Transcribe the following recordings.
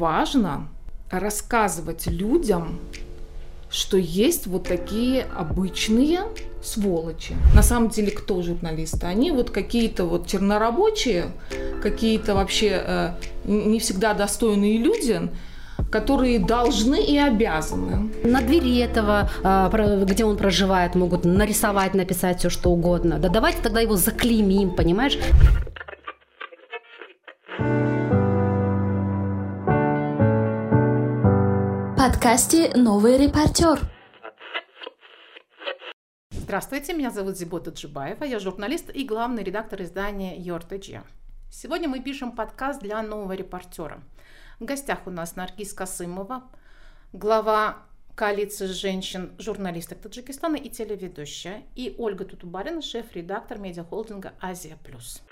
Важно рассказывать людям, что есть вот такие обычные сволочи. На самом деле, кто журналисты? Они вот какие-то вот чернорабочие, какие-то вообще э, не всегда достойные люди, которые должны и обязаны. На двери этого, э, где он проживает, могут нарисовать, написать все что угодно. Да давайте тогда его заклеймим, понимаешь? Подкасте «Новый репортер». Здравствуйте, меня зовут Зибота Джибаева, я журналист и главный редактор издания YorTG. Сегодня мы пишем подкаст для нового репортера. В гостях у нас Наргиз Касымова, глава коалиции женщин, журналисток Таджикистана и телеведущая, и Ольга Тутубарина, шеф-редактор медиахолдинга «Азия Плюс».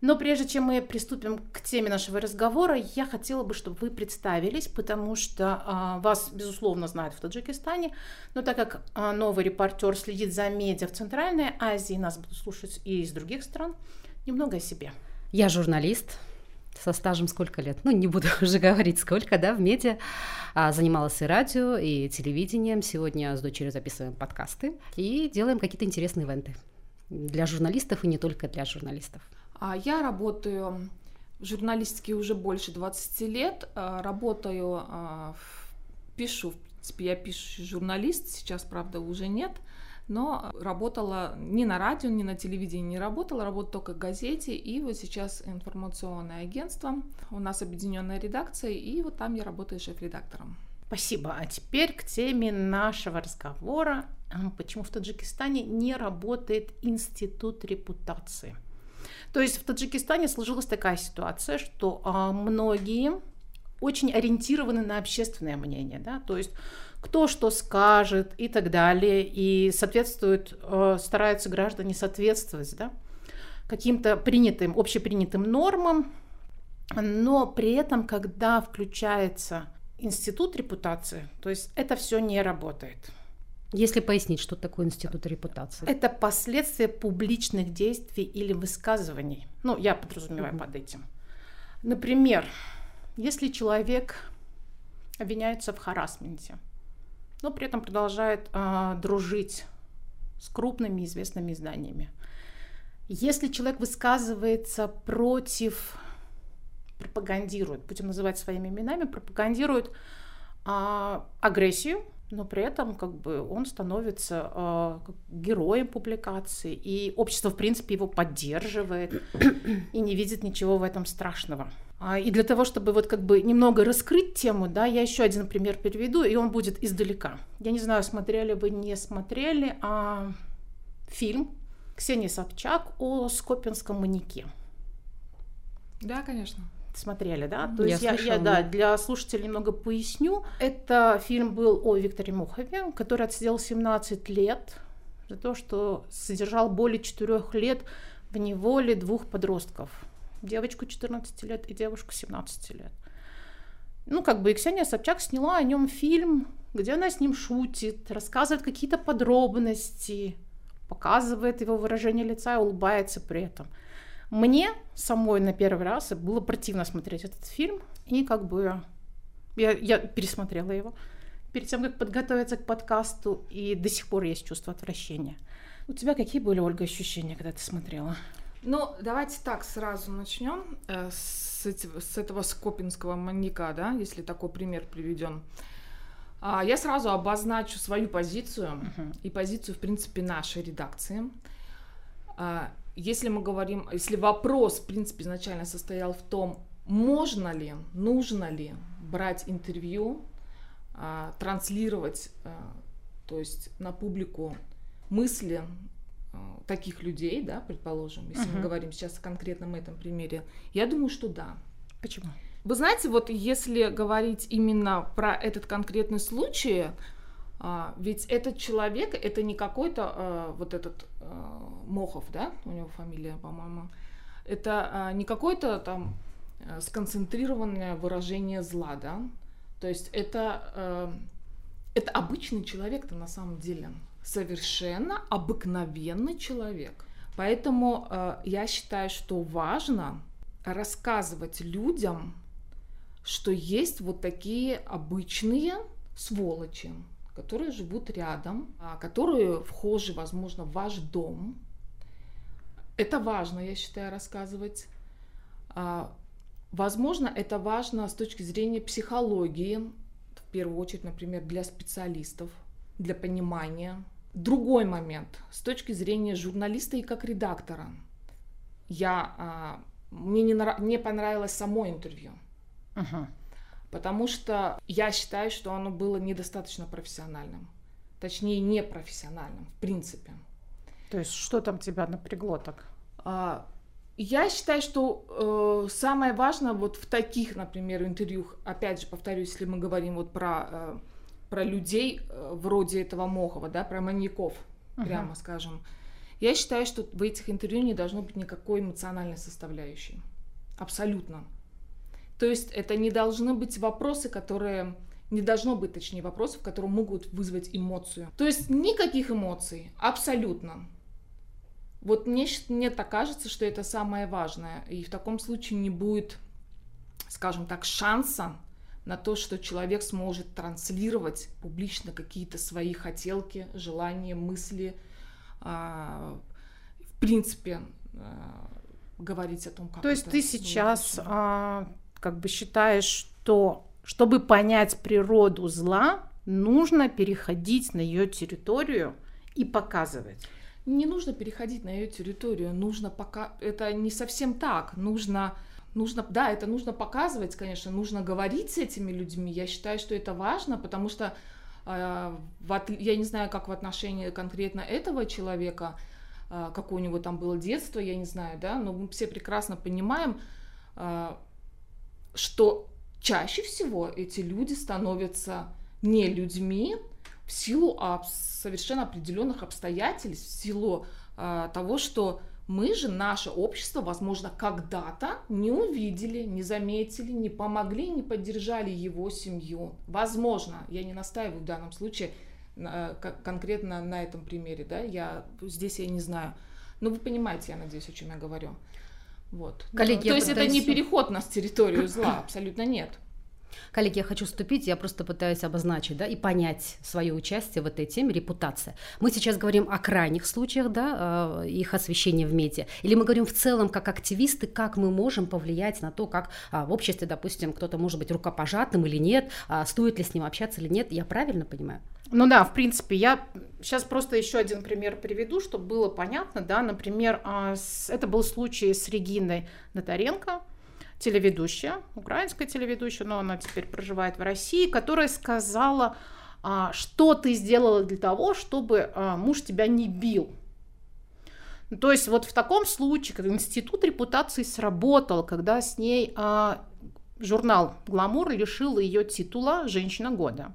Но прежде чем мы приступим к теме нашего разговора, я хотела бы, чтобы вы представились, потому что а, вас, безусловно, знают в Таджикистане, но так как а, новый репортер следит за медиа в Центральной Азии, нас будут слушать и из других стран, немного о себе. Я журналист, со стажем сколько лет? Ну, не буду уже говорить сколько, да, в медиа. А, занималась и радио, и телевидением. Сегодня с дочерью записываем подкасты и делаем какие-то интересные ивенты для журналистов и не только для журналистов. А я работаю в журналистике уже больше 20 лет. А, работаю, а, пишу, в принципе, я пишущий журналист, сейчас, правда, уже нет. Но работала ни на радио, ни на телевидении не работала, работала только в газете, и вот сейчас информационное агентство, у нас объединенная редакция, и вот там я работаю шеф-редактором. Спасибо. А теперь к теме нашего разговора. Почему в Таджикистане не работает институт репутации? То есть в Таджикистане сложилась такая ситуация, что а, многие очень ориентированы на общественное мнение, да, то есть кто что скажет и так далее, и соответствует, э, стараются граждане соответствовать, да, каким-то принятым, общепринятым нормам, но при этом, когда включается институт репутации, то есть это все не работает. Если пояснить, что такое институт репутации? Это последствия публичных действий или высказываний. Ну, я подразумеваю угу. под этим. Например, если человек обвиняется в харасменте, но при этом продолжает э, дружить с крупными известными изданиями. Если человек высказывается против, пропагандирует, будем называть своими именами, пропагандирует э, агрессию, но при этом как бы он становится э, героем публикации, и общество, в принципе, его поддерживает и не видит ничего в этом страшного. А, и для того, чтобы вот как бы немного раскрыть тему, да, я еще один пример переведу, и он будет издалека. Я не знаю, смотрели вы, не смотрели, а фильм Ксении Собчак о Скопинском маньяке. Да, конечно смотрели, да? То я есть слышала, я, я да, для слушателей немного поясню. Это фильм был о Викторе Мухове, который отсидел 17 лет за то, что содержал более 4 лет в неволе двух подростков. Девочку 14 лет и девушку 17 лет. Ну, как бы и Ксения Собчак сняла о нем фильм, где она с ним шутит, рассказывает какие-то подробности, показывает его выражение лица и улыбается при этом – мне самой на первый раз было противно смотреть этот фильм, и как бы я, я пересмотрела его перед тем, как подготовиться к подкасту, и до сих пор есть чувство отвращения. У тебя какие были, Ольга, ощущения, когда ты смотрела? Ну, давайте так сразу начнем э, с, с этого скопинского маньяка, да, если такой пример приведен. А, я сразу обозначу свою позицию uh-huh. и позицию, в принципе, нашей редакции. А, если мы говорим, если вопрос, в принципе, изначально состоял в том, можно ли, нужно ли брать интервью, а, транслировать, а, то есть на публику мысли а, таких людей, да, предположим, если uh-huh. мы говорим сейчас о конкретном этом примере, я думаю, что да. Почему? Вы знаете, вот если говорить именно про этот конкретный случай, ведь этот человек, это не какой-то вот этот Мохов, да, у него фамилия, по-моему, это а, не какое-то там а, сконцентрированное выражение зла, да, то есть это, это обычный человек-то на самом деле, совершенно обыкновенный человек. Поэтому э, я считаю, что важно рассказывать людям, что есть вот такие обычные сволочи, которые живут рядом, а, которые вхожи, возможно, в ваш дом. Это важно, я считаю, рассказывать. А, возможно, это важно с точки зрения психологии, в первую очередь, например, для специалистов, для понимания. Другой момент, с точки зрения журналиста и как редактора. Я, а, мне не, не понравилось само интервью. Uh-huh. Потому что я считаю, что оно было недостаточно профессиональным. Точнее, непрофессиональным, в принципе. То есть, что там тебя напрягло так? А, я считаю, что э, самое важное вот в таких, например, интервью, опять же, повторюсь, если мы говорим вот про, э, про людей э, вроде этого Мохова, да, про маньяков, uh-huh. прямо скажем, я считаю, что в этих интервью не должно быть никакой эмоциональной составляющей. Абсолютно. То есть это не должны быть вопросы, которые... Не должно быть, точнее, вопросов, которые могут вызвать эмоцию. То есть никаких эмоций, абсолютно. Вот мне, мне так кажется, что это самое важное. И в таком случае не будет, скажем так, шанса на то, что человек сможет транслировать публично какие-то свои хотелки, желания, мысли, а, в принципе, а, говорить о том, как. То есть ты сейчас а, как бы считаешь, что чтобы понять природу зла, нужно переходить на ее территорию и показывать. Не нужно переходить на ее территорию, нужно пока это не совсем так, нужно нужно, да, это нужно показывать, конечно, нужно говорить с этими людьми. Я считаю, что это важно, потому что э, в, я не знаю, как в отношении конкретно этого человека, э, какое у него там было детство, я не знаю, да, но мы все прекрасно понимаем, э, что чаще всего эти люди становятся не людьми в силу совершенно определенных обстоятельств, в силу э, того, что мы же, наше общество, возможно, когда-то не увидели, не заметили, не помогли, не поддержали его семью. Возможно, я не настаиваю в данном случае э, конкретно на этом примере, да, я здесь я не знаю. Но вы понимаете, я надеюсь, о чем я говорю. Вот. Коллеги, То есть это не переход на территорию зла, абсолютно нет. Коллеги, я хочу вступить, я просто пытаюсь обозначить, да, и понять свое участие в этой теме, репутация. Мы сейчас говорим о крайних случаях, да, э, их освещения в медиа, или мы говорим в целом как активисты, как мы можем повлиять на то, как а, в обществе, допустим, кто-то может быть рукопожатным или нет, а, стоит ли с ним общаться или нет, я правильно понимаю? Ну да, в принципе, я сейчас просто еще один пример приведу, чтобы было понятно, да, например, а, это был случай с Региной Натаренко, телеведущая, украинская телеведущая, но она теперь проживает в России, которая сказала, а, что ты сделала для того, чтобы а, муж тебя не бил. То есть вот в таком случае, институт репутации сработал, когда с ней журнал «Гламур» лишил ее титула «Женщина года»,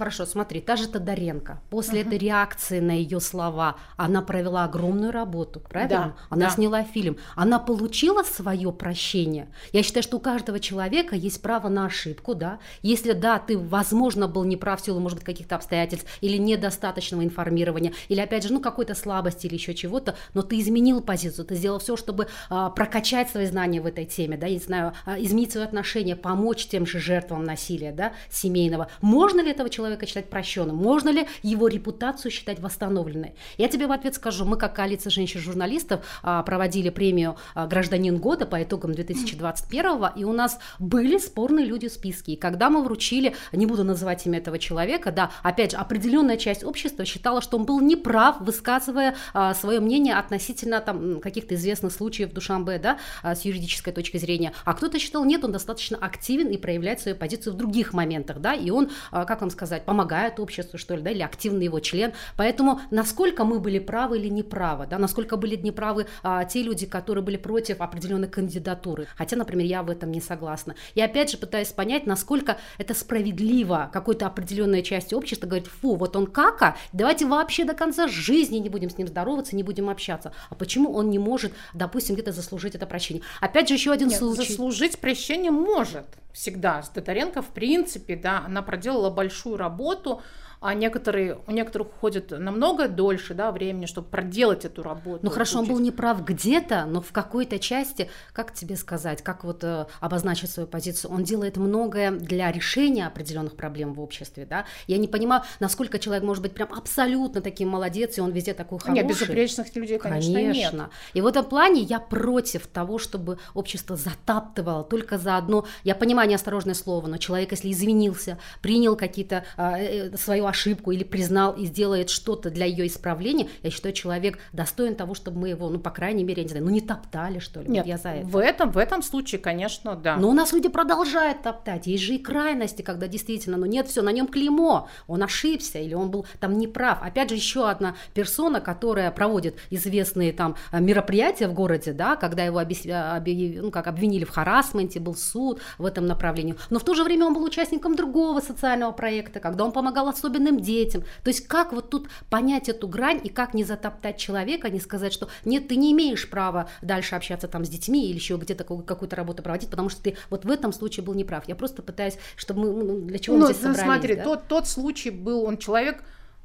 Хорошо, смотри, та же Тодоренко, после uh-huh. этой реакции на ее слова, она провела огромную работу, правильно? Да, она да. сняла фильм, она получила свое прощение. Я считаю, что у каждого человека есть право на ошибку, да. Если да, ты, возможно, был неправ в силу, может быть, каких-то обстоятельств или недостаточного информирования, или опять же, ну какой-то слабости или еще чего-то, но ты изменил позицию, ты сделал все, чтобы а, прокачать свои знания в этой теме, да, я не знаю, а, изменить свое отношение, помочь тем же жертвам насилия, да, семейного. Можно ли этого человека человека считать прощенным? Можно ли его репутацию считать восстановленной? Я тебе в ответ скажу, мы как коалиция женщин-журналистов а, проводили премию а, «Гражданин года» по итогам 2021 и у нас были спорные люди в списке. И когда мы вручили, не буду называть имя этого человека, да, опять же, определенная часть общества считала, что он был неправ, высказывая а, свое мнение относительно там каких-то известных случаев в Душамбе, да, с юридической точки зрения. А кто-то считал, нет, он достаточно активен и проявляет свою позицию в других моментах, да, и он, как вам сказать, сказать, помогает обществу, что ли, да, или активный его член. Поэтому насколько мы были правы или неправы, да, насколько были неправы а, те люди, которые были против определенной кандидатуры. Хотя, например, я в этом не согласна. И опять же пытаюсь понять, насколько это справедливо. Какой-то определенная часть общества говорит, фу, вот он кака, давайте вообще до конца жизни не будем с ним здороваться, не будем общаться. А почему он не может, допустим, где-то заслужить это прощение? Опять же, еще один Нет, случай. Заслужить прощение может всегда. С Татаренко, в принципе, да, она проделала большую работу а некоторые, у некоторых уходит намного дольше да, времени, чтобы проделать эту работу. Ну хорошо, он был неправ где-то, но в какой-то части, как тебе сказать, как вот э, обозначить свою позицию, он делает многое для решения определенных проблем в обществе, да? Я не понимаю, насколько человек может быть прям абсолютно таким молодец, и он везде такой хороший. Нет, безупречных людей, конечно, конечно. нет. И в этом плане я против того, чтобы общество затаптывало только за одно, я понимаю неосторожное слово, но человек, если извинился, принял какие-то а, э, свою ошибку или признал и сделает что-то для ее исправления, я считаю, человек достоин того, чтобы мы его, ну, по крайней мере, я не знаю, ну, не топтали, что ли. Нет, вот я за это. В этом, в этом случае, конечно, да. Но у нас люди продолжают топтать. Есть же и крайности, когда действительно, ну, нет, все, на нем клеймо, он ошибся или он был там неправ. Опять же, еще одна персона, которая проводит известные там мероприятия в городе, да, когда его обес... объяв... ну, как обвинили в харасменте, был суд в этом направлении. Но в то же время он был участником другого социального проекта, когда он помогал особенным детям. То есть как вот тут понять эту грань и как не затоптать человека, не сказать, что нет, ты не имеешь права дальше общаться там с детьми или еще где-то какую-то работу проводить, потому что ты вот в этом случае был неправ. Я просто пытаюсь, чтобы мы, ну, для чего ну, мы здесь ну, собрались. Смотри, да? тот, тот случай был, он человек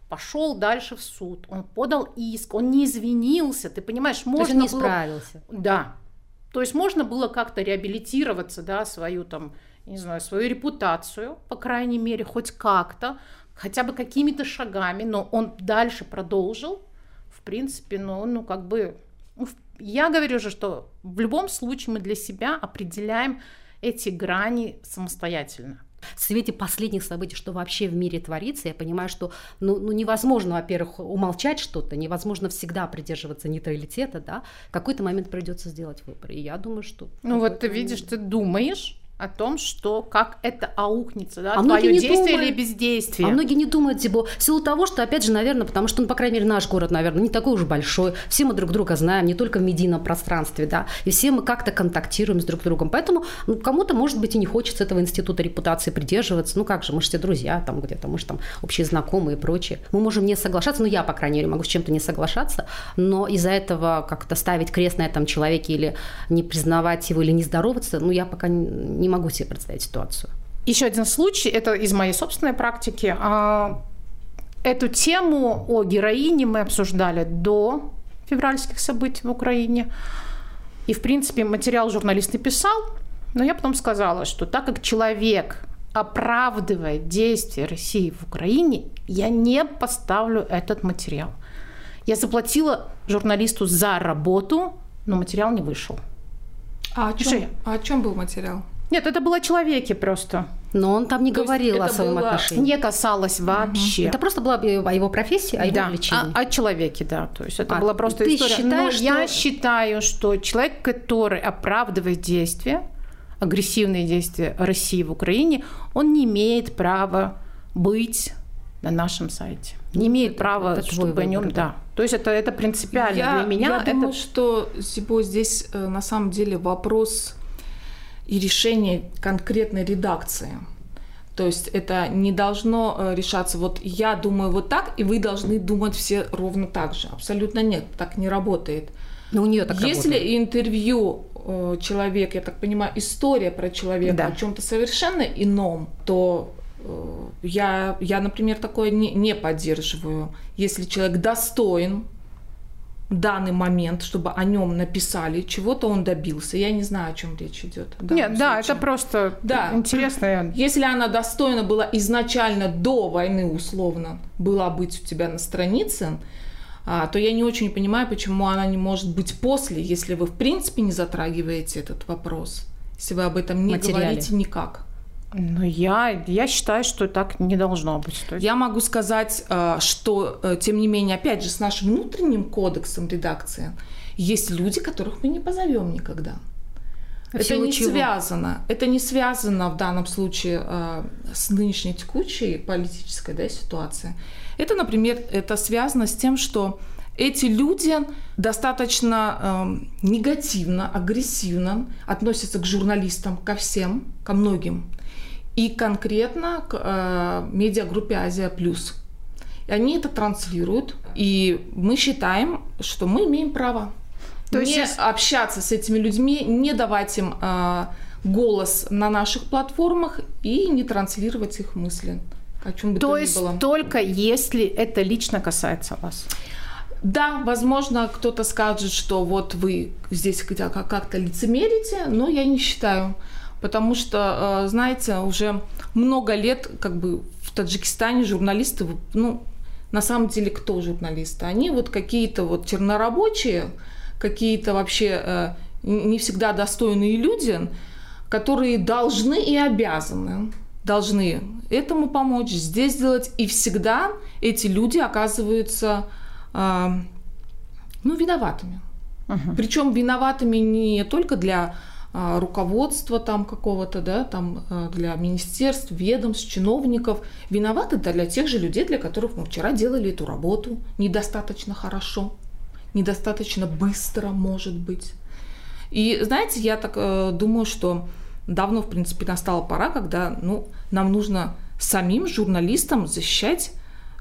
пошел дальше в суд, он подал иск, он не извинился, ты понимаешь, можно То есть он не было... справился. Да, то есть можно было как-то реабилитироваться, да, свою там, не знаю, свою репутацию, по крайней мере, хоть как-то, хотя бы какими-то шагами, но он дальше продолжил, в принципе, ну, ну как бы, ну, я говорю же, что в любом случае мы для себя определяем эти грани самостоятельно. В свете последних событий, что вообще в мире творится, я понимаю, что ну, ну невозможно, во-первых, умолчать что-то, невозможно всегда придерживаться нейтралитета, да, в какой-то момент придется сделать выбор. И я думаю, что... Ну вот ты видишь, ты думаешь, о том, что как это аукнется, да, а твое действие думают, или бездействие. А многие не думают, типа, в силу того, что, опять же, наверное, потому что, ну, по крайней мере, наш город, наверное, не такой уж большой, все мы друг друга знаем, не только в медийном пространстве, да, и все мы как-то контактируем с друг другом, поэтому ну, кому-то, может быть, и не хочется этого института репутации придерживаться, ну, как же, мы же все друзья там где-то, мы же там общие знакомые и прочее. Мы можем не соглашаться, ну, я, по крайней мере, могу с чем-то не соглашаться, но из-за этого как-то ставить крест на этом человеке или не признавать его, или не здороваться, ну, я пока не не могу себе представить ситуацию. Еще один случай, это из моей собственной практики. А, эту тему о героине мы обсуждали до февральских событий в Украине. И, в принципе, материал журналист и писал, но я потом сказала, что так как человек оправдывает действия России в Украине, я не поставлю этот материал. Я заплатила журналисту за работу, но материал не вышел. А о чем, а о чем был материал? Нет, это было о человеке просто. Но он там не То говорил о своем было... отношении. Не касалось вообще. Это просто было о его профессии, о его да, увлечении. О, о человеке, да. То есть это а, была просто ты история. Считаешь, Но что... я считаю, что человек, который оправдывает действия, агрессивные действия России в Украине, он не имеет права быть на нашем сайте. Не имеет это, права, это чтобы о нем, да. То есть это, это принципиально я, для меня. Я это... думаю, что Сибо, здесь э, на самом деле вопрос и решение конкретной редакции. То есть это не должно э, решаться, вот я думаю вот так, и вы должны думать все ровно так же. Абсолютно нет, так не работает. Но у нее так Если работает. интервью э, человек, я так понимаю, история про человека да. о чем-то совершенно ином, то э, я, я, например, такое не, не поддерживаю. Если человек достоин данный момент, чтобы о нем написали, чего-то он добился. Я не знаю, о чем речь идет. Нет, да, это просто да. интересно. Если она достойна была изначально до войны, условно, была быть у тебя на странице, а, то я не очень понимаю, почему она не может быть после, если вы в принципе не затрагиваете этот вопрос, если вы об этом не Материале. говорите никак. Ну, я, я считаю, что так не должно быть. Я могу сказать, э, что, э, тем не менее, опять же, с нашим внутренним кодексом редакции есть люди, которых мы не позовем никогда. А это не чего? связано. Это не связано в данном случае э, с нынешней текущей политической да, ситуацией. Это, например, это связано с тем, что эти люди достаточно э, негативно, агрессивно относятся к журналистам, ко всем, ко многим и конкретно к э, медиагруппе Азия Плюс. И они это транслируют, и мы считаем, что мы имеем право То не есть... общаться с этими людьми, не давать им э, голос на наших платформах и не транслировать их мысли. о чем бы то, то есть было. только если это лично касается вас. Да, возможно, кто-то скажет, что вот вы здесь как-то лицемерите, но я не считаю. Потому что, э, знаете, уже много лет как бы в Таджикистане журналисты, ну, на самом деле, кто журналисты? Они вот какие-то вот чернорабочие, какие-то вообще э, не всегда достойные люди, которые должны и обязаны должны этому помочь, здесь сделать. И всегда эти люди оказываются э, ну, виноватыми. Uh-huh. Причем виноватыми не только для руководства там какого-то, да, там э, для министерств, ведомств, чиновников. Виноваты для тех же людей, для которых мы вчера делали эту работу недостаточно хорошо, недостаточно быстро, может быть. И знаете, я так э, думаю, что давно, в принципе, настала пора, когда ну, нам нужно самим журналистам защищать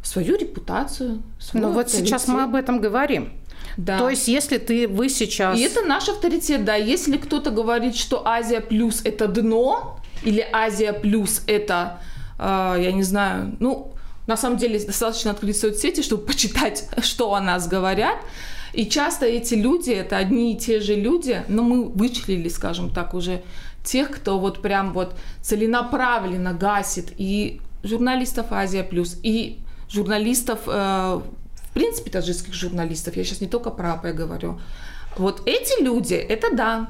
свою репутацию. Ну вот сейчас мы об этом говорим. Да. То есть, если ты вы сейчас. И это наш авторитет, да. Если кто-то говорит, что Азия плюс это дно, или Азия плюс это, э, я не знаю, ну, на самом деле достаточно открыть соцсети, чтобы почитать, что о нас говорят. И часто эти люди, это одни и те же люди, но мы вычислили, скажем так, уже тех, кто вот прям вот целенаправленно гасит и журналистов Азия Плюс, и журналистов, э, принципе, таджикских журналистов, я сейчас не только про АП говорю. Вот эти люди, это да,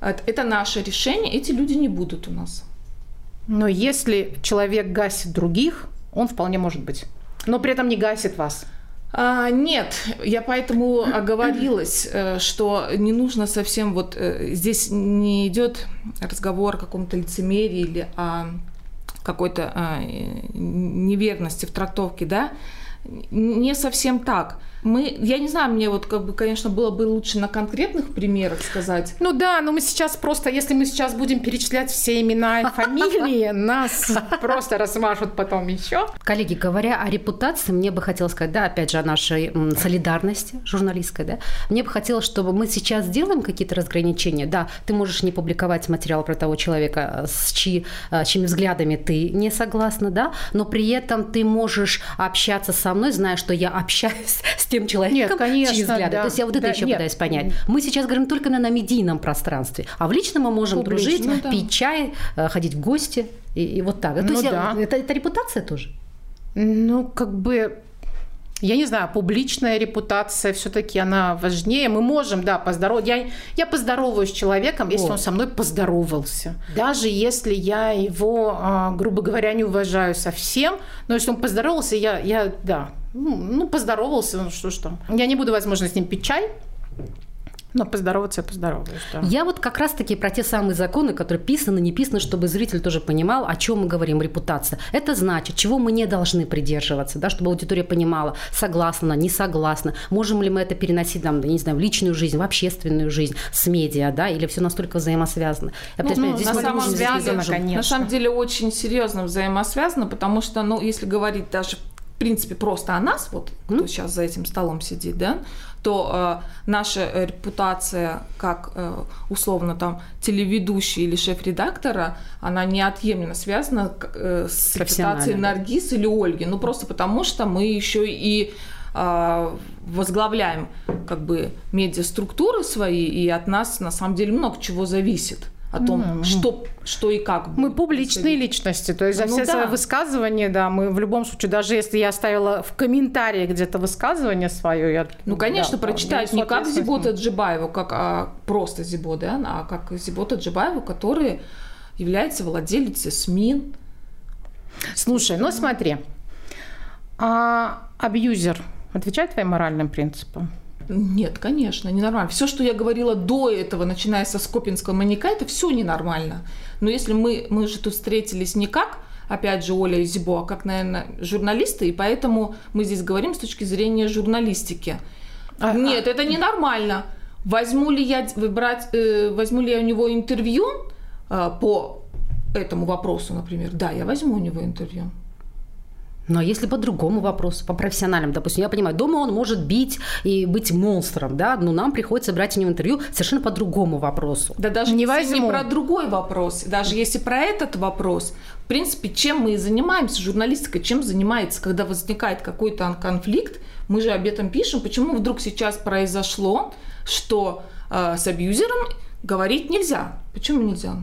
это наше решение, эти люди не будут у нас. Но если человек гасит других, он вполне может быть. Но при этом не гасит вас. А, нет, я поэтому оговорилась, э, что не нужно совсем вот э, здесь не идет разговор о каком-то лицемерии или о какой-то а, неверности в трактовке, да, не совсем так мы, я не знаю, мне вот как бы, конечно, было бы лучше на конкретных примерах сказать. Ну да, но мы сейчас просто, если мы сейчас будем перечислять все имена и фамилии, нас просто размажут потом еще. Коллеги, говоря о репутации, мне бы хотелось сказать, да, опять же, о нашей солидарности журналистской, да, мне бы хотелось, чтобы мы сейчас сделаем какие-то разграничения, да, ты можешь не публиковать материал про того человека, с чьи, э, чьими взглядами ты не согласна, да, но при этом ты можешь общаться со мной, зная, что я общаюсь с тем человеком, нет, конечно, чьи взгляды. Да, То есть я вот это да, еще нет. пытаюсь понять. Мы сейчас говорим только на, на медийном пространстве, а в личном мы можем Публично, дружить, ну, да. пить чай, э, ходить в гости и, и вот так. То ну, есть да. я, это, это репутация тоже? Ну, как бы я не знаю, публичная репутация все-таки она важнее. Мы можем, да, поздороваться. Я, я поздороваюсь с человеком, если вот. он со мной поздоровался. Даже если я его, а, грубо говоря, не уважаю совсем, но если он поздоровался, я, я да, ну, ну поздоровался, ну что ж там. Я не буду, возможно, с ним пить чай, но поздороваться я поздороваюсь, да. Я вот как раз-таки про те самые законы, которые писаны, не писаны, чтобы зритель тоже понимал, о чем мы говорим, репутация. Это значит, чего мы не должны придерживаться, да, чтобы аудитория понимала, согласна она, не согласна, можем ли мы это переносить, там, не знаю, в личную жизнь, в общественную жизнь, с медиа, да, или все настолько взаимосвязано. Я ну, ну, здесь на самом связано, конечно. На самом деле очень серьезно взаимосвязано, потому что, ну, если говорить даже в принципе просто о нас, вот кто mm-hmm. сейчас за этим столом сидит, да, то э, наша репутация как э, условно там телеведущий или шеф-редактора, она неотъемлемо связана э, с репутацией Наргиз или Ольги. Ну просто потому что мы еще и э, возглавляем как бы медиаструктуры свои, и от нас на самом деле много чего зависит о том, mm-hmm. что, что и как. Мы публичные личности, то есть за ну, все да. свои высказывания, да, мы в любом случае, даже если я оставила в комментарии где-то высказывание свое, я... Ну, конечно, да, прочитать да, не как Зибота Джибаеву, как а, просто Зибо, да, а как Зибота Джибаеву, который является владелицей СМИ. Слушай, ну смотри, а абьюзер отвечает твоим моральным принципам? Нет, конечно, ненормально. Все, что я говорила до этого, начиная со Скопинского маньяка, это все ненормально. Но если мы, мы же тут встретились не как, опять же, Оля и Зибо, а как, наверное, журналисты, и поэтому мы здесь говорим с точки зрения журналистики. А, Нет, а... это ненормально. Возьму ли я выбрать, э, возьму ли я у него интервью э, по этому вопросу, например? Да, я возьму у него интервью. Но если по другому вопросу, по профессиональным, допустим, я понимаю, дома он может бить и быть монстром, да, но нам приходится брать у него интервью совершенно по другому вопросу. Да даже не если возьму. не про другой вопрос, даже если про этот вопрос, в принципе, чем мы и занимаемся, журналистика, чем занимается, когда возникает какой-то конфликт, мы же об этом пишем, почему вдруг сейчас произошло, что э, с абьюзером говорить нельзя. Почему нельзя?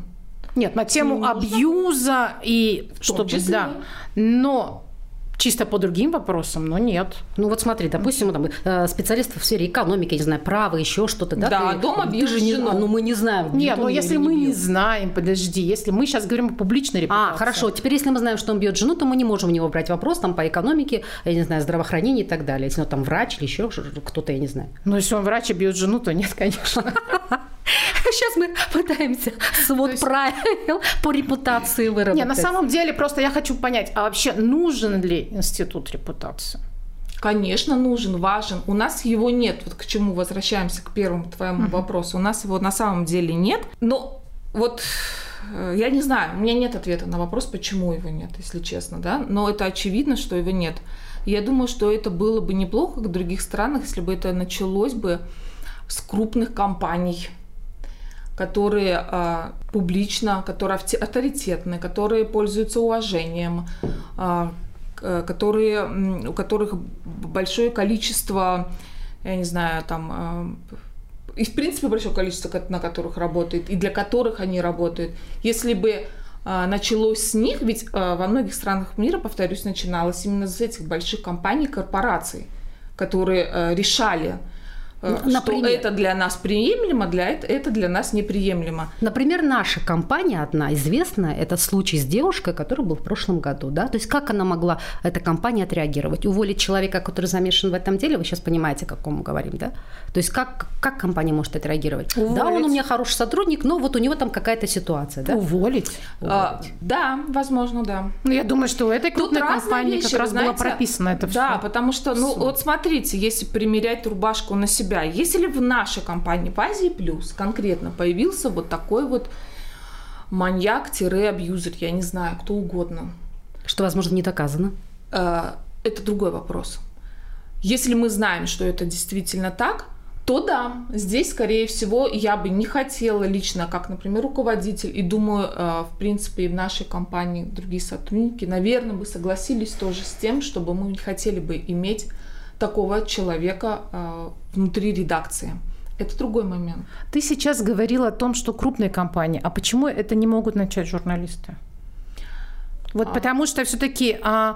Нет, на тему абьюза и чтобы да. Но чисто по другим вопросам, но нет. Ну вот смотри, допустим, там, э, специалисты в сфере экономики, не знаю, права, еще что-то, да? Да, ты, дома ты же не, ну мы не знаем. Нет, но если мы не, не знаем, подожди, если мы сейчас говорим о публичной репутации. А, хорошо, теперь если мы знаем, что он бьет жену, то мы не можем у него брать вопрос там по экономике, я не знаю, здравоохранение и так далее. Если он там врач или еще кто-то, я не знаю. Ну если он врач и бьет жену, то нет, конечно. Сейчас мы пытаемся свод есть... правил по репутации выработать. Не, на самом деле просто я хочу понять, а вообще нужен ли институт репутации? Конечно, нужен, важен. У нас его нет. Вот к чему возвращаемся к первому твоему uh-huh. вопросу. У нас его на самом деле нет. Но вот э, я не знаю, у меня нет ответа на вопрос, почему его нет, если честно, да. Но это очевидно, что его нет. Я думаю, что это было бы неплохо в других странах, если бы это началось бы с крупных компаний, которые э, публично, которые авторитетны, которые пользуются уважением, э, которые, у которых большое количество, я не знаю, там, э, и в принципе большое количество, на которых работает, и для которых они работают. Если бы э, началось с них, ведь э, во многих странах мира, повторюсь, начиналось именно с этих больших компаний, корпораций, которые э, решали, Например, что это для нас приемлемо, для это, это для нас неприемлемо. Например, наша компания одна известная, это случай с девушкой, который был в прошлом году, да, то есть как она могла, эта компания, отреагировать? Уволить человека, который замешан в этом деле, вы сейчас понимаете, о каком мы говорим, да? То есть как, как компания может отреагировать? Уволить. Да, он у меня хороший сотрудник, но вот у него там какая-то ситуация, да? Уволить? А, да, возможно, да. Ну, я думаю, что у этой крупной компании вещи, как раз знаете, было прописано это все. Да, потому что, ну, все. вот смотрите, если примерять рубашку на себя, себя. Если в нашей компании в Азии Плюс конкретно появился вот такой вот маньяк-абьюзер, я не знаю, кто угодно. Что, возможно, не доказано. Э, это другой вопрос. Если мы знаем, что это действительно так, то да, здесь, скорее всего, я бы не хотела лично, как, например, руководитель, и думаю, э, в принципе, и в нашей компании другие сотрудники, наверное, бы согласились тоже с тем, чтобы мы не хотели бы иметь такого человека э, внутри редакции. Это другой момент. Ты сейчас говорила о том, что крупные компании. А почему это не могут начать журналисты? Вот а. потому что все-таки а,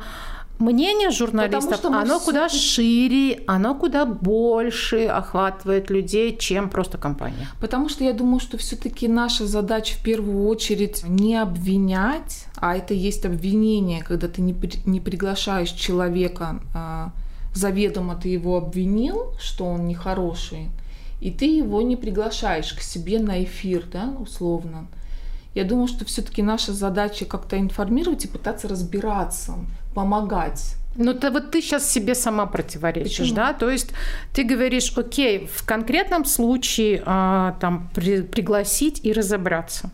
мнение журналистов, оно куда шире, оно куда больше охватывает людей, чем просто компания. Потому что я думаю, что все-таки наша задача в первую очередь не обвинять, а это есть обвинение, когда ты не, при, не приглашаешь человека а, заведомо ты его обвинил, что он нехороший, и ты его не приглашаешь к себе на эфир, да, условно. Я думаю, что все-таки наша задача как-то информировать и пытаться разбираться, помогать. Ну, то вот ты сейчас себе сама противоречишь, Почему? да? То есть ты говоришь, окей, в конкретном случае а, там при, пригласить и разобраться.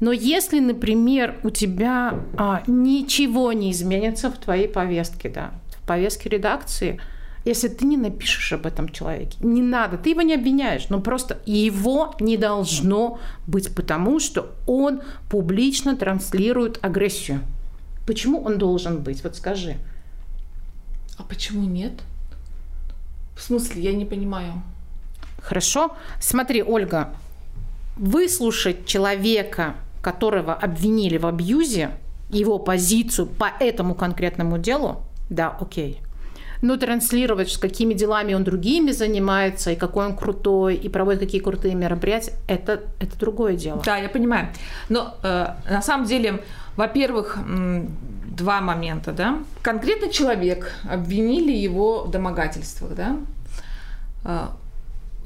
Но если, например, у тебя а, ничего не изменится в твоей повестке, да, повестке редакции, если ты не напишешь об этом человеке. Не надо, ты его не обвиняешь, но просто его не должно быть, потому что он публично транслирует агрессию. Почему он должен быть? Вот скажи. А почему нет? В смысле, я не понимаю. Хорошо. Смотри, Ольга, выслушать человека, которого обвинили в абьюзе, его позицию по этому конкретному делу, да, окей. Но транслировать, с какими делами он другими занимается, и какой он крутой, и проводит какие крутые мероприятия, это, это другое дело. Да, я понимаю. Но э, на самом деле, во-первых, два момента, да. Конкретно человек, обвинили его в домогательствах, да.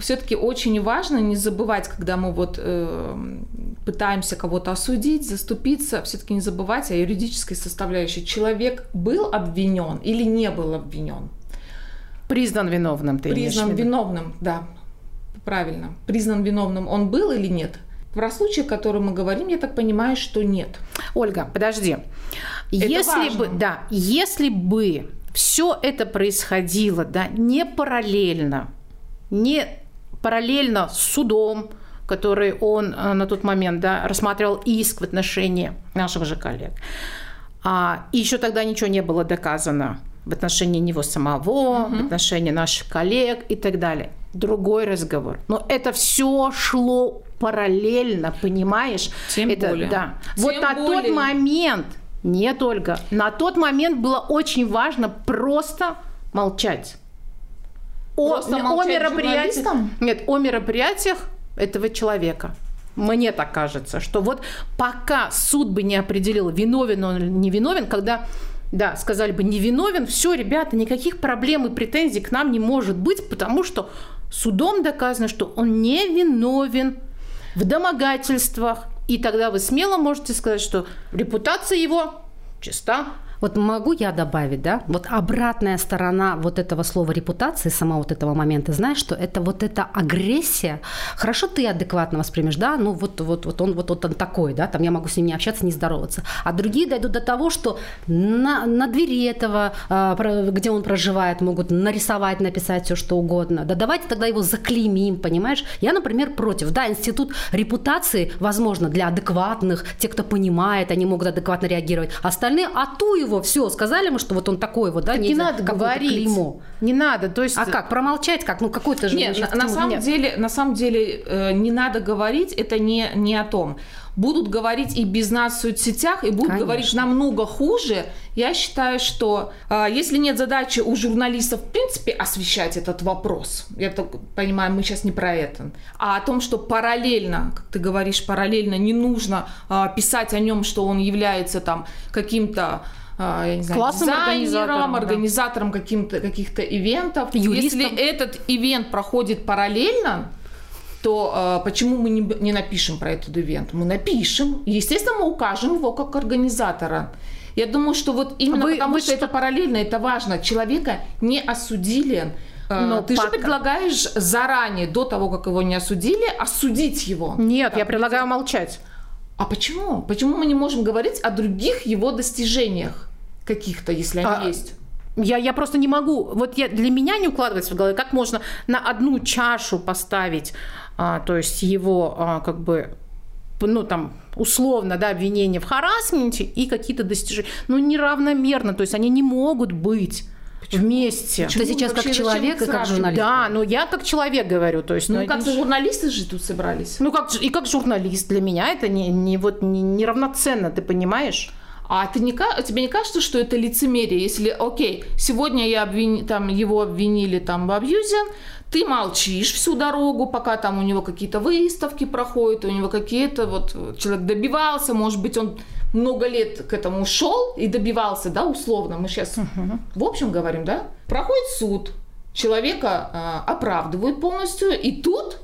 Все-таки очень важно не забывать, когда мы вот э, пытаемся кого-то осудить, заступиться, все-таки не забывать о юридической составляющей. Человек был обвинен или не был обвинен? Признан виновным, ты Признан виновным, да, правильно. Признан виновным он был или нет? Про случай, о котором мы говорим, я так понимаю, что нет. Ольга, подожди. если важно. бы, да, если бы все это происходило, да, не параллельно, не параллельно с судом, который он э, на тот момент да, рассматривал иск в отношении наших же коллег. А, и еще тогда ничего не было доказано в отношении него самого, в отношении наших коллег и так далее. Другой разговор. Но это все шло параллельно, понимаешь? Тем это, более. Да. Тем вот на тот более. момент, нет, Ольга, на тот момент было очень важно просто молчать. О, о мероприятиях, нет, о мероприятиях этого человека. Мне так кажется, что вот пока суд бы не определил, виновен он или не виновен, когда да, сказали бы невиновен, все, ребята, никаких проблем и претензий к нам не может быть, потому что судом доказано, что он не виновен в домогательствах. И тогда вы смело можете сказать, что репутация его чиста. Вот могу я добавить, да? Вот обратная сторона вот этого слова репутации, сама вот этого момента, знаешь, что это вот эта агрессия. Хорошо, ты адекватно воспримешь, да? Ну вот, вот, вот он, вот, вот он такой, да? Там я могу с ним не общаться, не здороваться. А другие дойдут до того, что на, на двери этого, а, где он проживает, могут нарисовать, написать все что угодно. Да давайте тогда его заклеймим, понимаешь? Я, например, против. Да, институт репутации, возможно, для адекватных, те, кто понимает, они могут адекватно реагировать. Остальные, а ту его, все, сказали мы, что вот он такой вот, да, Так не надо говорить. клеймо. Не надо. То есть А как, промолчать как? Ну, какой-то же... Нет, на, на самом Нет. деле, на самом деле э, не надо говорить, это не, не о том. Будут говорить и без нас в соцсетях, и будут Конечно. говорить намного хуже. Я считаю, что э, если нет задачи у журналистов, в принципе, освещать этот вопрос, я так понимаю, мы сейчас не про это, а о том, что параллельно, как ты говоришь, параллельно не нужно э, писать о нем, что он является там каким-то я не знаю, Классным дизайнером, организатором, да. организатором каким-то, каких-то ивентов. Юристом. Если этот ивент проходит параллельно, то э, почему мы не, не напишем про этот ивент? Мы напишем. Естественно, мы укажем его как организатора. Я думаю, что вот именно Вы- потому, вы что, что- это параллельно, это важно. Человека не осудили. Э, Но Ты пока- же предлагаешь заранее, до того, как его не осудили, осудить его. Нет, Так, я предлагаю молчать. А почему? Почему мы не можем говорить о других его достижениях каких-то, если они А, есть? Я, я просто не могу. Вот я, для меня не укладывается в голове, как можно на одну чашу поставить, а, то есть его а, как бы ну там условно, да, обвинения в харасменте и какие-то достижения. Ну, неравномерно, то есть они не могут быть вместе. Ты сейчас как человек и как журналист. Да, но я как человек говорю, то есть... Ну, это как не- журналисты же тут собрались. ну, как, и как журналист для меня это не, не, вот, не, неравноценно, ты понимаешь? А ты не, тебе не кажется, что это лицемерие, если, окей, сегодня я обвини- там, его обвинили там, в абьюзе, ты молчишь всю дорогу, пока там у него какие-то выставки проходят, у него какие-то, вот, человек добивался, может быть, он много лет к этому шел и добивался, да, условно, мы сейчас в общем говорим, да, проходит суд, человека а, оправдывают полностью, и тут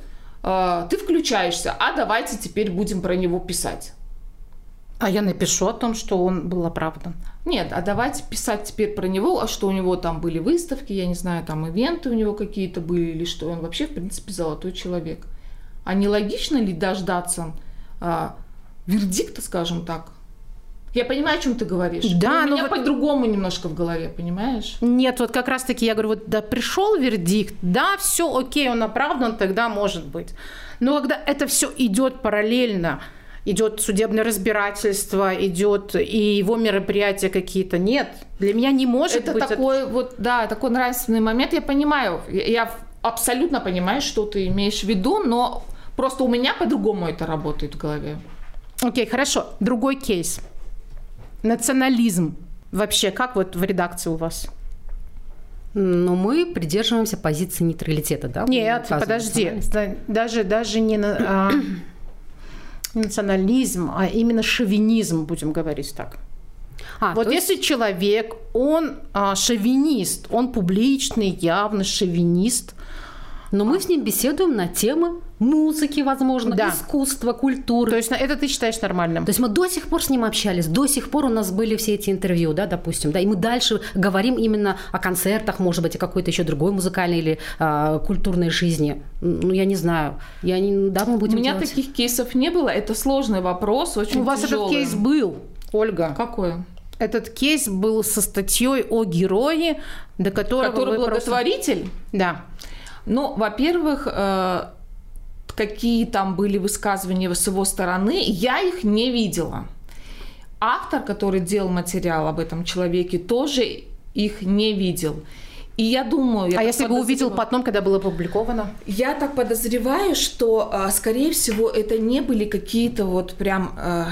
а, ты включаешься, а давайте теперь будем про него писать. А я напишу о том, что он был оправдан. Нет, а давайте писать теперь про него, а что у него там были выставки, я не знаю, там ивенты у него какие-то были, или что он вообще, в принципе, золотой человек. А не логично ли дождаться а, вердикта, скажем так? Я понимаю, о чем ты говоришь. Да, но у но меня вот- по-другому немножко в голове, понимаешь? Нет, вот как раз-таки я говорю, вот да, пришел вердикт, да, все окей, он оправдан, тогда может быть. Но когда это все идет параллельно, идет судебное разбирательство, идет и его мероприятия какие-то, нет, для меня не может это быть. такой вот, да, такой нравственный момент, я понимаю. Я, абсолютно понимаю, что ты имеешь в виду, но просто у меня по-другому это работает в голове. Окей, хорошо. Другой кейс. Национализм. Вообще, как вот в редакции у вас? Но мы придерживаемся позиции нейтралитета, да? Нет, подожди. Даже, даже не на- а, не национализм, а именно шовинизм, будем говорить так. А, вот есть- если человек, он а, шовинист, он публичный, явно шовинист, Но мы с ним беседуем на темы музыки, возможно, Да. искусства, культуры. То есть это ты считаешь нормальным? То есть мы до сих пор с ним общались, до сих пор у нас были все эти интервью, да, допустим, да, и мы дальше говорим именно о концертах, может быть, о какой-то еще другой музыкальной или а, культурной жизни. Ну, я не знаю. Я не, да, мы У будем меня делать. таких кейсов не было. Это сложный вопрос, очень У вас этот тяжелый. кейс был, Ольга. Какой? Этот кейс был со статьей о герое, до которого Который вы просто- благотворитель? Да. Ну, во-первых, э, какие там были высказывания с его стороны, я их не видела. Автор, который делал материал об этом человеке, тоже их не видел. И я думаю... я а если бы увидел потом, когда было опубликовано? Я так подозреваю, что, а, скорее всего, это не были какие-то вот прям э,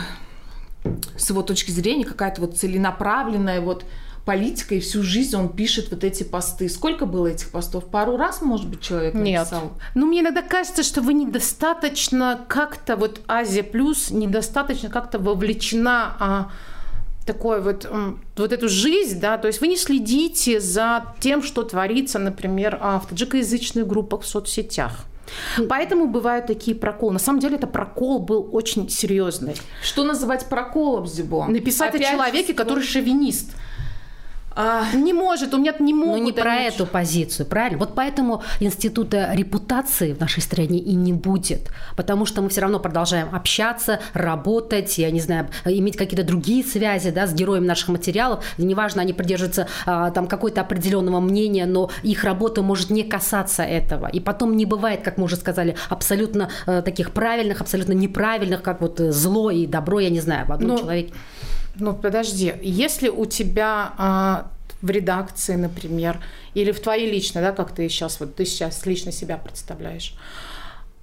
с его точки зрения какая-то вот целенаправленная вот политика, и всю жизнь он пишет вот эти посты. Сколько было этих постов? Пару раз, может быть, человек Нет. написал? Ну, мне иногда кажется, что вы недостаточно как-то, вот Азия Плюс, недостаточно как-то вовлечена а, такой вот, вот эту жизнь, да, то есть вы не следите за тем, что творится, например, а, в таджикоязычных группах в соцсетях. Поэтому бывают такие проколы. На самом деле это прокол был очень серьезный. Что называть проколом, Зибо? Написать Опять о человеке, который шовинист. А, Не может, у меня не Но могут. не про они- эту позицию, правильно? Вот поэтому института репутации в нашей стране и не будет, потому что мы все равно продолжаем общаться, работать, я не знаю, иметь какие-то другие связи, да, с героями наших материалов. Неважно, они придерживаются а, там какой-то определенного мнения, но их работа может не касаться этого. И потом не бывает, как мы уже сказали, абсолютно э, таких правильных, абсолютно неправильных, как вот э, зло и добро, я не знаю, в одном Ну, человеке. Ну, подожди, если у тебя а, в редакции, например, или в твоей личной, да, как ты сейчас, вот ты сейчас лично себя представляешь,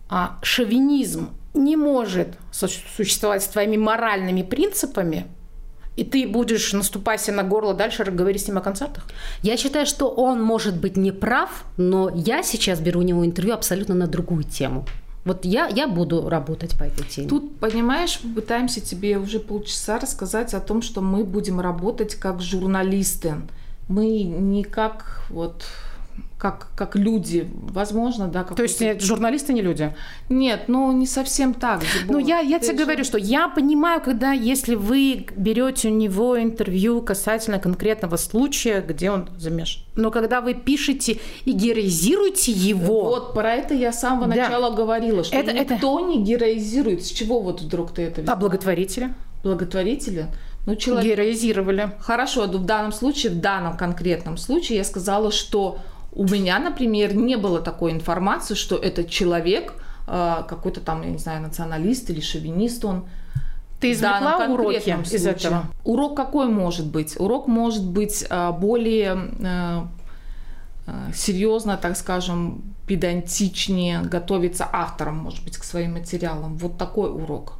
а, шовинизм не может существовать с твоими моральными принципами, и ты будешь наступать себе на горло дальше говорить с ним о концертах? Я считаю, что он может быть не прав, но я сейчас беру у него интервью абсолютно на другую тему. Вот я, я буду работать по этой теме. Тут, понимаешь, мы пытаемся тебе уже полчаса рассказать о том, что мы будем работать как журналисты. Мы не как вот как, как люди, возможно, да. Как То есть э, журналисты не люди? Нет, ну не совсем так. Ну, я, я Ты тебе же- говорю, что я понимаю, когда, если вы берете у него интервью касательно конкретного случая, где он замешан. Но когда вы пишете и героизируете его, Вот про это я с самого Да. начала говорила, что Это- это- никто не героизирует. С чего вот вдруг ты это а взяла? благотворители Благотворители? Ну, человек... героизировали. Хорошо, в данном случае, в данном конкретном случае я сказала, что у меня, например, не было такой информации, что этот человек э, какой-то там, я не знаю, националист или шовинист он. Ты извлекла уроки конкретном из случае. этого? Урок какой может быть? Урок может быть э, более э, серьезно, так скажем, педантичнее готовиться автором, может быть, к своим материалам. Вот такой урок.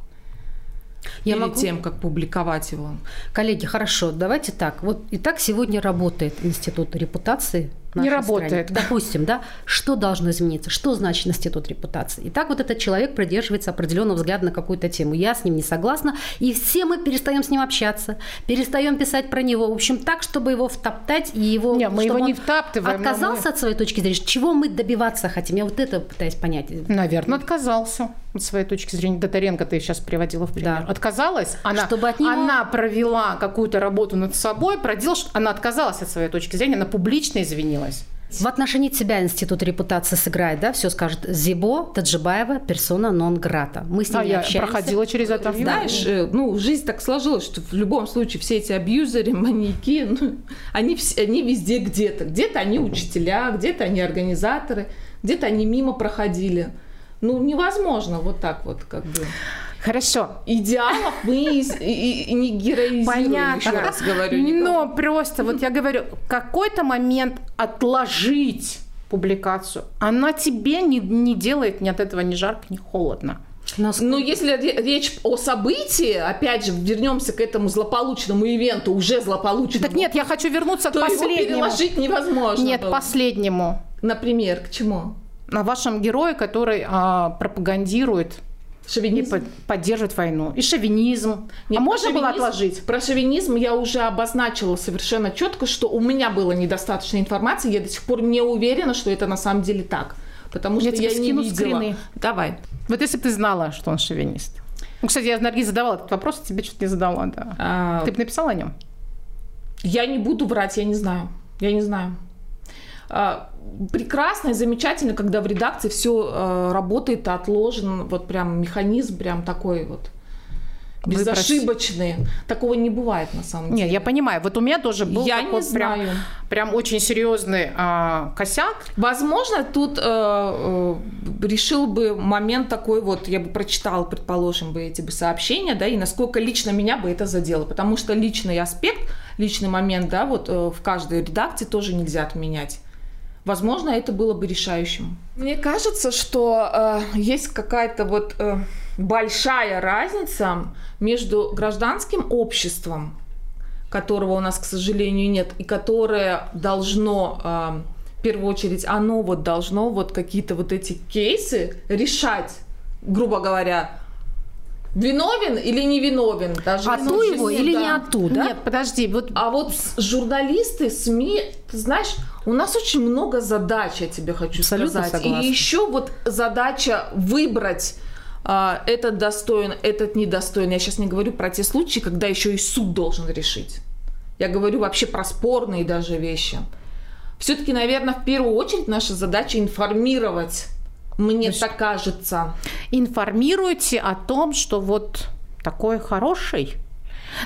Я Перед могу? тем, как публиковать его. Коллеги, хорошо, давайте так. Вот и так сегодня работает институт репутации. В Не нашей работает. стране. Допустим, да, что должно измениться? Что значит институт репутации? Итак, вот этот человек придерживается определенного взгляда на какую-то тему. Я с ним не согласна, и все мы перестаем с ним общаться, перестаем писать про него. В общем, так, чтобы его втоптать и его. Не, мы его не втаптываем, Отказался мы- от своей точки зрения. Чего мы добиваться хотим? Я вот это пытаюсь понять. Наверное, отказался от своей точки зрения. Дотаренко ты сейчас приводила в пример. Да. Отказалась, она, Чтобы от него- она провела какую-то работу над собой, проделала, она отказалась от своей точки зрения, она публично извинилась. В отношении тебя институт репутации сыграет, да? Все скажет Зибо, Таджибаева, персона нон грата. Мы с ним А не я общаемся. проходила через это. Знаешь, э, ну, жизнь так сложилась, что в любом случае все эти абьюзеры, маньяки, ну, они, они везде где-то. Где-то они учителя, где-то они организаторы, где-то они мимо проходили. Ну, невозможно вот так вот как бы. Хорошо. Идеалов мы и, не героизируем, Понятно. еще раз говорю. никого. Но просто, вот я говорю, какой-то момент отложить публикацию, она тебе не, не делает ни от этого ни жарко, ни холодно. Насколько- Но если ре- речь о событии, опять же, вернемся к этому злополучному ивенту, уже злополучному, Так нет, я хочу вернуться к его последнему. переложить невозможно. Нет, было. последнему. Например, к чему? На вашем герое, который а, пропагандирует Шовинизм? под- поддерживает войну. И шовинизм. Нет, а можно было отложить? Про шовинизм я уже обозначила совершенно четко, что у меня было недостаточно информации, я до сих пор не уверена, что это на самом деле так. потому что Я тебе я, не скину видела. скрины. Давай. Вот если бы ты знала, что он шовинист. Ну, кстати, я Наргиз задавала этот вопрос, а тебе что-то не задала, да. А, Ты бы написала о нем? Я не буду врать, я не знаю. Я не знаю. А, Прекрасно и замечательно, когда в редакции все работает, отложен, вот прям механизм прям такой вот Выброс. безошибочный. Такого не бывает на самом деле. Нет, я понимаю. Вот у меня тоже был Я такой не прям, знаю. прям очень серьезный а, косяк. Возможно, тут э, э, решил бы момент такой вот, я бы прочитала, предположим, бы эти бы сообщения, да, и насколько лично меня бы это задело, потому что личный аспект, личный момент, да, вот э, в каждой редакции тоже нельзя отменять. Возможно, это было бы решающим. Мне кажется, что э, есть какая-то вот э, большая разница между гражданским обществом, которого у нас, к сожалению, нет, и которое должно, э, в первую очередь, оно вот должно вот какие-то вот эти кейсы решать, грубо говоря, виновен или не виновен. Даже А случае его с- или да. не ату, да? Нет, подожди, вот А вот журналисты, СМИ, ты знаешь, у нас очень много задач, я тебе хочу Абсолютно сказать. согласна. И еще вот задача выбрать а, этот достоин, этот недостоин. Я сейчас не говорю про те случаи, когда еще и суд должен решить. Я говорю вообще про спорные даже вещи. Все-таки, наверное, в первую очередь наша задача информировать. Мне так кажется. информируйте о том, что вот такой хороший.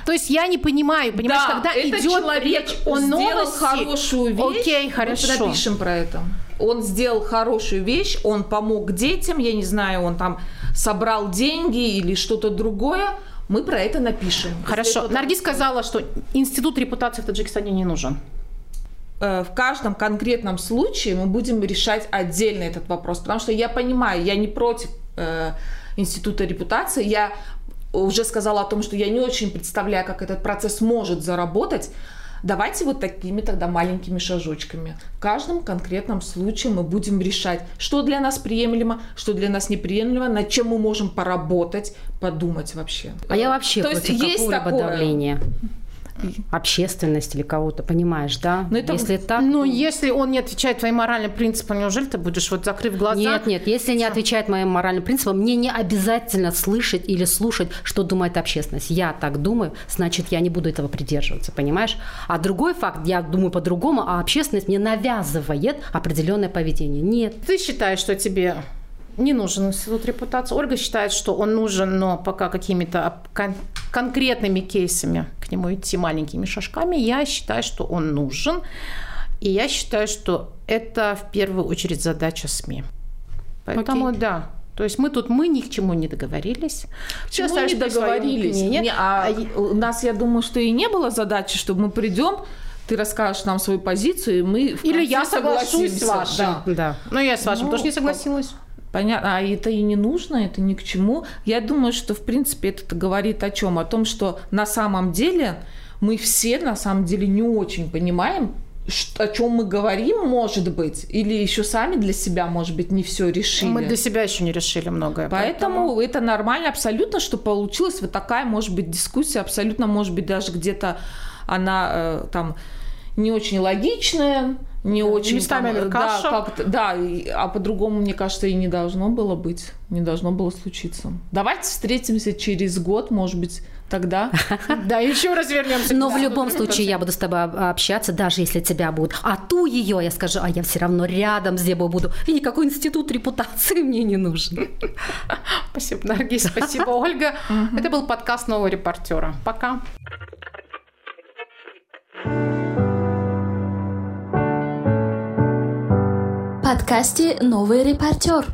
То есть я не понимаю, понимаешь, Да, когда этот идет человек речь о сделал новости, хорошую вещь. Окей, Мы хорошо. напишем про это. Он сделал хорошую вещь, он помог детям, я не знаю, он там собрал деньги или что-то другое. Мы про это напишем. Хорошо. это- Наргиз сказала, что институт репутации в Таджикистане не нужен. Э, в каждом конкретном случае мы будем решать отдельно этот вопрос, потому что я понимаю, я не против э, института репутации, я уже сказала о том, что я не очень представляю, как этот процесс может заработать. Давайте вот такими тогда маленькими шажочками. В каждом конкретном случае мы будем решать, что для нас приемлемо, что для нас неприемлемо, над чем мы можем поработать, подумать вообще. А я вообще То против есть какого-либо такое? давления. Общественность или кого-то, понимаешь, да? Но это- Если так... Но то- если он не отвечает твоим моральным принципам, неужели ты будешь вот закрыв глаза? Нет, нет, если не отвечает моим моральным принципам, мне не обязательно слышать или слушать, что думает общественность. Я так думаю, значит, я не буду этого придерживаться, понимаешь? А другой факт, я думаю по-другому, а общественность мне навязывает определенное поведение. Нет. Ты считаешь, что тебе не нужен институт репутации. Ольга считает, что он нужен, но пока какими-то кон- конкретными кейсами к нему идти маленькими шажками. Я считаю, что он нужен. И я считаю, что это в первую очередь задача СМИ. Поэтому да. То есть мы тут мы ни к чему не договорились. Остались не договорились? Не, а А у нас, я думаю, что и не было задачи, чтобы мы придем, ты расскажешь нам свою позицию, и мы в Или конце я соглашусь с вашим. Да. Да. Но я с вашим Ну, тоже не согласилась. Понятно, а это и не нужно, это ни к чему. Я думаю, что, в принципе, это говорит о чем? О том, что на самом деле мы все, на самом деле, не очень понимаем, о чем мы говорим, может быть, или еще сами для себя, может быть, не все решили. Мы для себя еще не решили многое. Поэтому это нормально абсолютно, что получилась вот такая, может быть, дискуссия, абсолютно, может быть, даже где-то она э, там не очень логичная, не очень местами там, каша. да, да, и- а по-другому, мне кажется, и не должно было быть, не должно было случиться. Давайте встретимся через год, может быть, тогда. Да, еще раз вернемся. Но в любом случае я буду с тобой об- общаться, даже если тебя будут. А ту ее я скажу, а я все равно рядом с Дебой буду. И никакой институт репутации мне не нужен. Спасибо, Наргиз, спасибо, Ольга. Это был подкаст нового репортера. Пока. Подкасте «Новый репортер».